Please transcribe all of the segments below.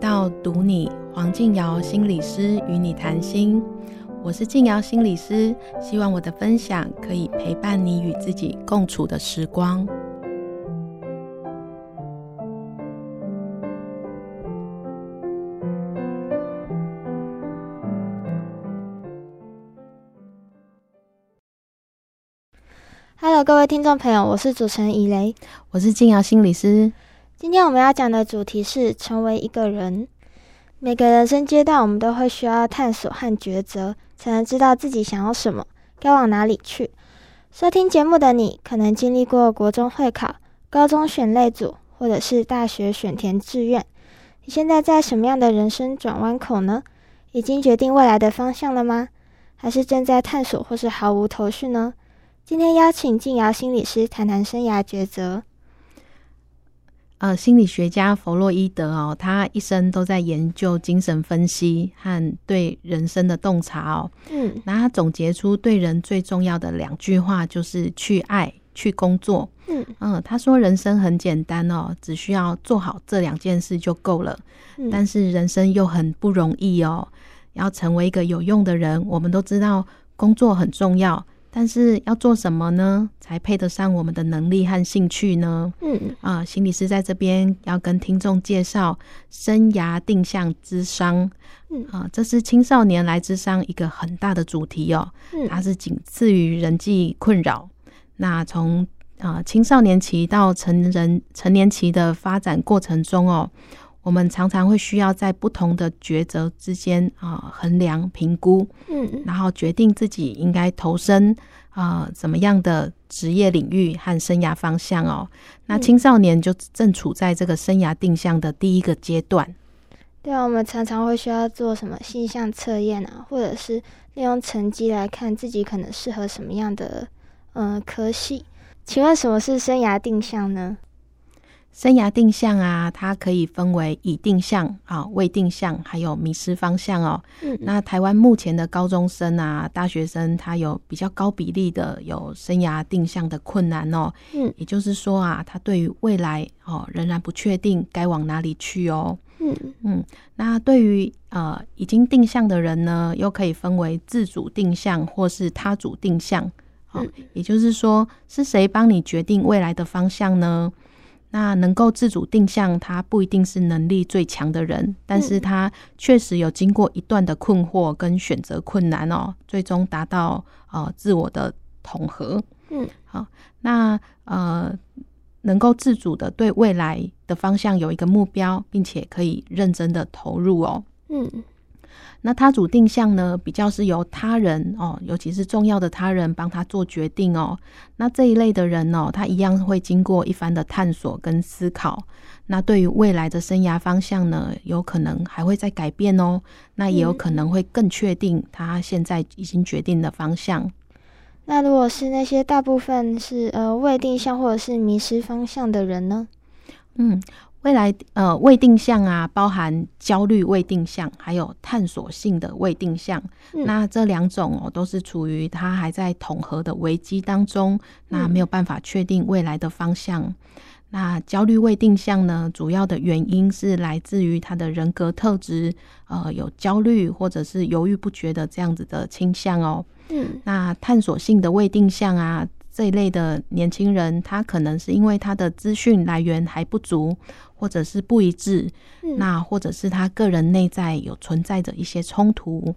到读你，黄靖尧心理师与你谈心。我是靖尧心理师，希望我的分享可以陪伴你与自己共处的时光。Hello，各位听众朋友，我是主持人以雷，我是静瑶心理师。今天我们要讲的主题是成为一个人。每个人生阶段，我们都会需要探索和抉择，才能知道自己想要什么，该往哪里去。收听节目的你，可能经历过国中会考、高中选类组，或者是大学选填志愿。你现在在什么样的人生转弯口呢？已经决定未来的方向了吗？还是正在探索，或是毫无头绪呢？今天邀请静瑶心理师谈谈生涯抉择。呃，心理学家弗洛伊德哦，他一生都在研究精神分析和对人生的洞察哦。嗯，那他总结出对人最重要的两句话，就是去爱、去工作。嗯嗯、呃，他说人生很简单哦，只需要做好这两件事就够了。嗯，但是人生又很不容易哦，要成为一个有用的人，我们都知道工作很重要。但是要做什么呢？才配得上我们的能力和兴趣呢？嗯啊、呃，心理师在这边要跟听众介绍生涯定向智商。嗯啊、呃，这是青少年来智商一个很大的主题哦。嗯，它是仅次于人际困扰。那从啊、呃、青少年期到成人成年期的发展过程中哦。我们常常会需要在不同的抉择之间啊衡量评估，嗯，然后决定自己应该投身啊怎么样的职业领域和生涯方向哦。那青少年就正处在这个生涯定向的第一个阶段。对啊，我们常常会需要做什么性向测验啊，或者是利用成绩来看自己可能适合什么样的呃科系。请问什么是生涯定向呢？生涯定向啊，它可以分为已定向啊、未定向，还有迷失方向哦。嗯，那台湾目前的高中生啊、大学生，他有比较高比例的有生涯定向的困难哦。嗯，也就是说啊，他对于未来哦仍然不确定该往哪里去哦。嗯嗯，那对于呃已经定向的人呢，又可以分为自主定向或是他主定向。嗯，也就是说，是谁帮你决定未来的方向呢？那能够自主定向，他不一定是能力最强的人，但是他确实有经过一段的困惑跟选择困难哦，最终达到呃自我的统合。嗯，好，那呃能够自主的对未来的方向有一个目标，并且可以认真的投入哦。嗯。那他主定向呢，比较是由他人哦，尤其是重要的他人帮他做决定哦。那这一类的人哦，他一样会经过一番的探索跟思考。那对于未来的生涯方向呢，有可能还会再改变哦。那也有可能会更确定他现在已经决定的方向。嗯。那如果是那些大部分是呃未定向或者是迷失方向的人呢？嗯。未来呃未定向啊，包含焦虑未定向，还有探索性的未定向。嗯、那这两种哦，都是处于他还在统合的危机当中，那没有办法确定未来的方向。嗯、那焦虑未定向呢，主要的原因是来自于他的人格特质，呃，有焦虑或者是犹豫不决的这样子的倾向哦。嗯，那探索性的未定向啊。这一类的年轻人，他可能是因为他的资讯来源还不足，或者是不一致，嗯、那或者是他个人内在有存在着一些冲突。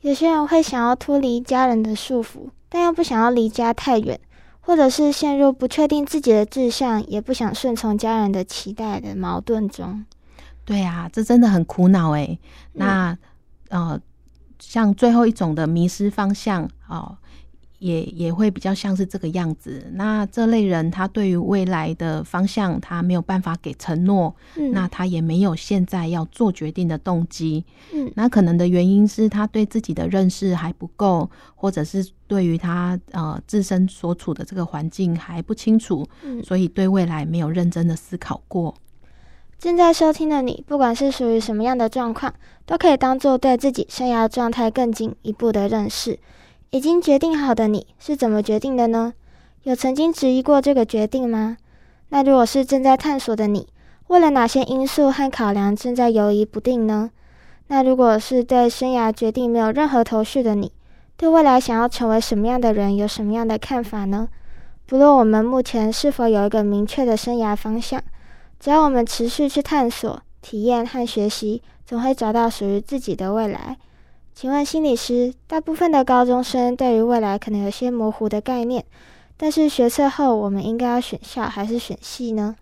有些人会想要脱离家人的束缚，但又不想要离家太远，或者是陷入不确定自己的志向，也不想顺从家人的期待的矛盾中。对啊，这真的很苦恼哎。那、嗯、呃，像最后一种的迷失方向哦。也也会比较像是这个样子。那这类人，他对于未来的方向，他没有办法给承诺，嗯，那他也没有现在要做决定的动机。嗯，那可能的原因是他对自己的认识还不够，或者是对于他呃自身所处的这个环境还不清楚，嗯，所以对未来没有认真的思考过。正在收听的你，不管是属于什么样的状况，都可以当做对自己生涯状态更进一步的认识。已经决定好的你是怎么决定的呢？有曾经质疑过这个决定吗？那如果是正在探索的你，为了哪些因素和考量正在犹疑不定呢？那如果是对生涯决定没有任何头绪的你，对未来想要成为什么样的人有什么样的看法呢？不论我们目前是否有一个明确的生涯方向。只要我们持续去探索、体验和学习，总会找到属于自己的未来。请问心理师，大部分的高中生对于未来可能有些模糊的概念，但是学测后我们应该要选校还是选系呢？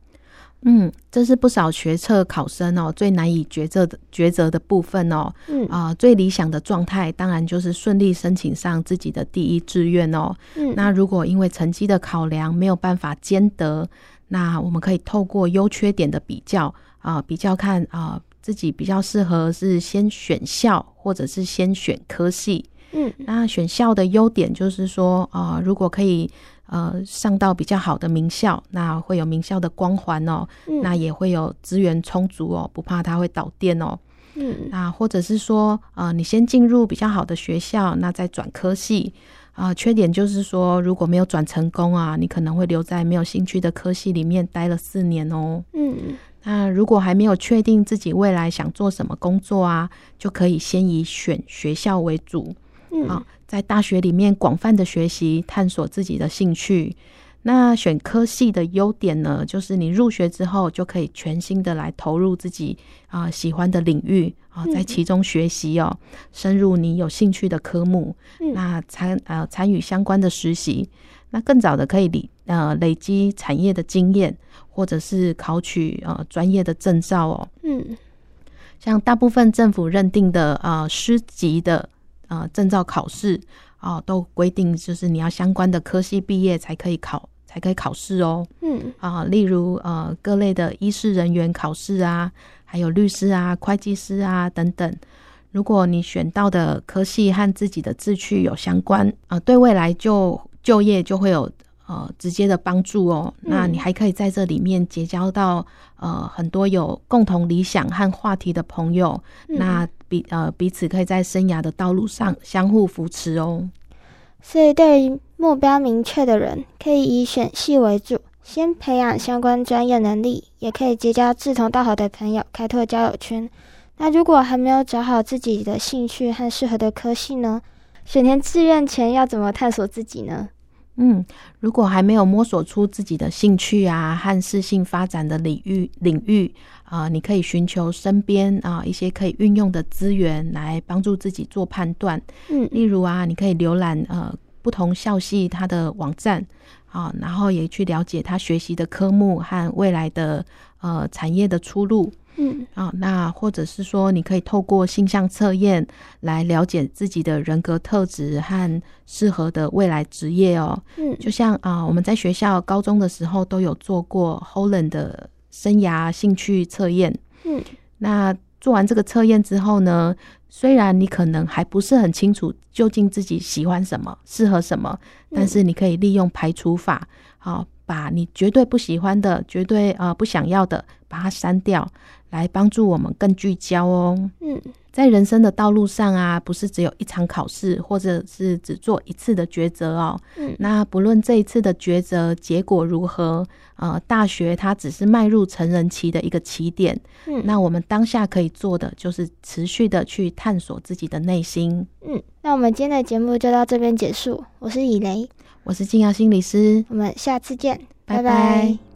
嗯，这是不少学测考生哦最难以抉择的抉择的部分哦。嗯啊、呃，最理想的状态当然就是顺利申请上自己的第一志愿哦。嗯，那如果因为成绩的考量没有办法兼得。那我们可以透过优缺点的比较啊、呃，比较看啊、呃，自己比较适合是先选校，或者是先选科系。嗯，那选校的优点就是说啊、呃，如果可以呃上到比较好的名校，那会有名校的光环哦。嗯，那也会有资源充足哦，不怕它会导电哦。嗯，那或者是说呃，你先进入比较好的学校，那再转科系。啊、呃，缺点就是说，如果没有转成功啊，你可能会留在没有兴趣的科系里面待了四年哦。嗯，那如果还没有确定自己未来想做什么工作啊，就可以先以选学校为主。嗯，好，在大学里面广泛的学习，探索自己的兴趣。那选科系的优点呢，就是你入学之后就可以全心的来投入自己啊、呃、喜欢的领域啊、呃，在其中学习哦，深入你有兴趣的科目，嗯、那参呃参与相关的实习，那更早的可以累呃累积产业的经验，或者是考取呃专业的证照哦。嗯，像大部分政府认定的呃师级的呃证照考试。啊，都规定就是你要相关的科系毕业才可以考，才可以考试哦。嗯，啊，例如呃各类的医师人员考试啊，还有律师啊、会计师啊等等。如果你选到的科系和自己的志趣有相关，啊、呃，对未来就就业就会有呃直接的帮助哦。嗯、那你还可以在这里面结交到呃很多有共同理想和话题的朋友。嗯、那彼呃彼此可以在生涯的道路上 相互扶持哦。所以，对于目标明确的人，可以以选系为主，先培养相关专业能力，也可以结交志同道合的朋友，开拓交友圈。那如果还没有找好自己的兴趣和适合的科系呢？选填志愿前要怎么探索自己呢？嗯，如果还没有摸索出自己的兴趣啊和适性发展的领域领域啊、呃，你可以寻求身边啊、呃、一些可以运用的资源来帮助自己做判断。嗯，例如啊，你可以浏览呃不同校系它的网站啊、呃，然后也去了解他学习的科目和未来的呃产业的出路。嗯，啊，那或者是说，你可以透过性向测验来了解自己的人格特质和适合的未来职业哦。嗯，就像啊，我们在学校高中的时候都有做过 Holland 的生涯兴趣测验。嗯，那做完这个测验之后呢，虽然你可能还不是很清楚究竟自己喜欢什么、适合什么，但是你可以利用排除法，好，把你绝对不喜欢的、绝对啊不想要的，把它删掉。来帮助我们更聚焦哦。嗯，在人生的道路上啊，不是只有一场考试，或者是只做一次的抉择哦。嗯，那不论这一次的抉择结果如何，呃，大学它只是迈入成人期的一个起点。嗯，那我们当下可以做的就是持续的去探索自己的内心。嗯，那我们今天的节目就到这边结束。我是以雷，我是静瑶心理师，我们下次见，拜拜。拜拜。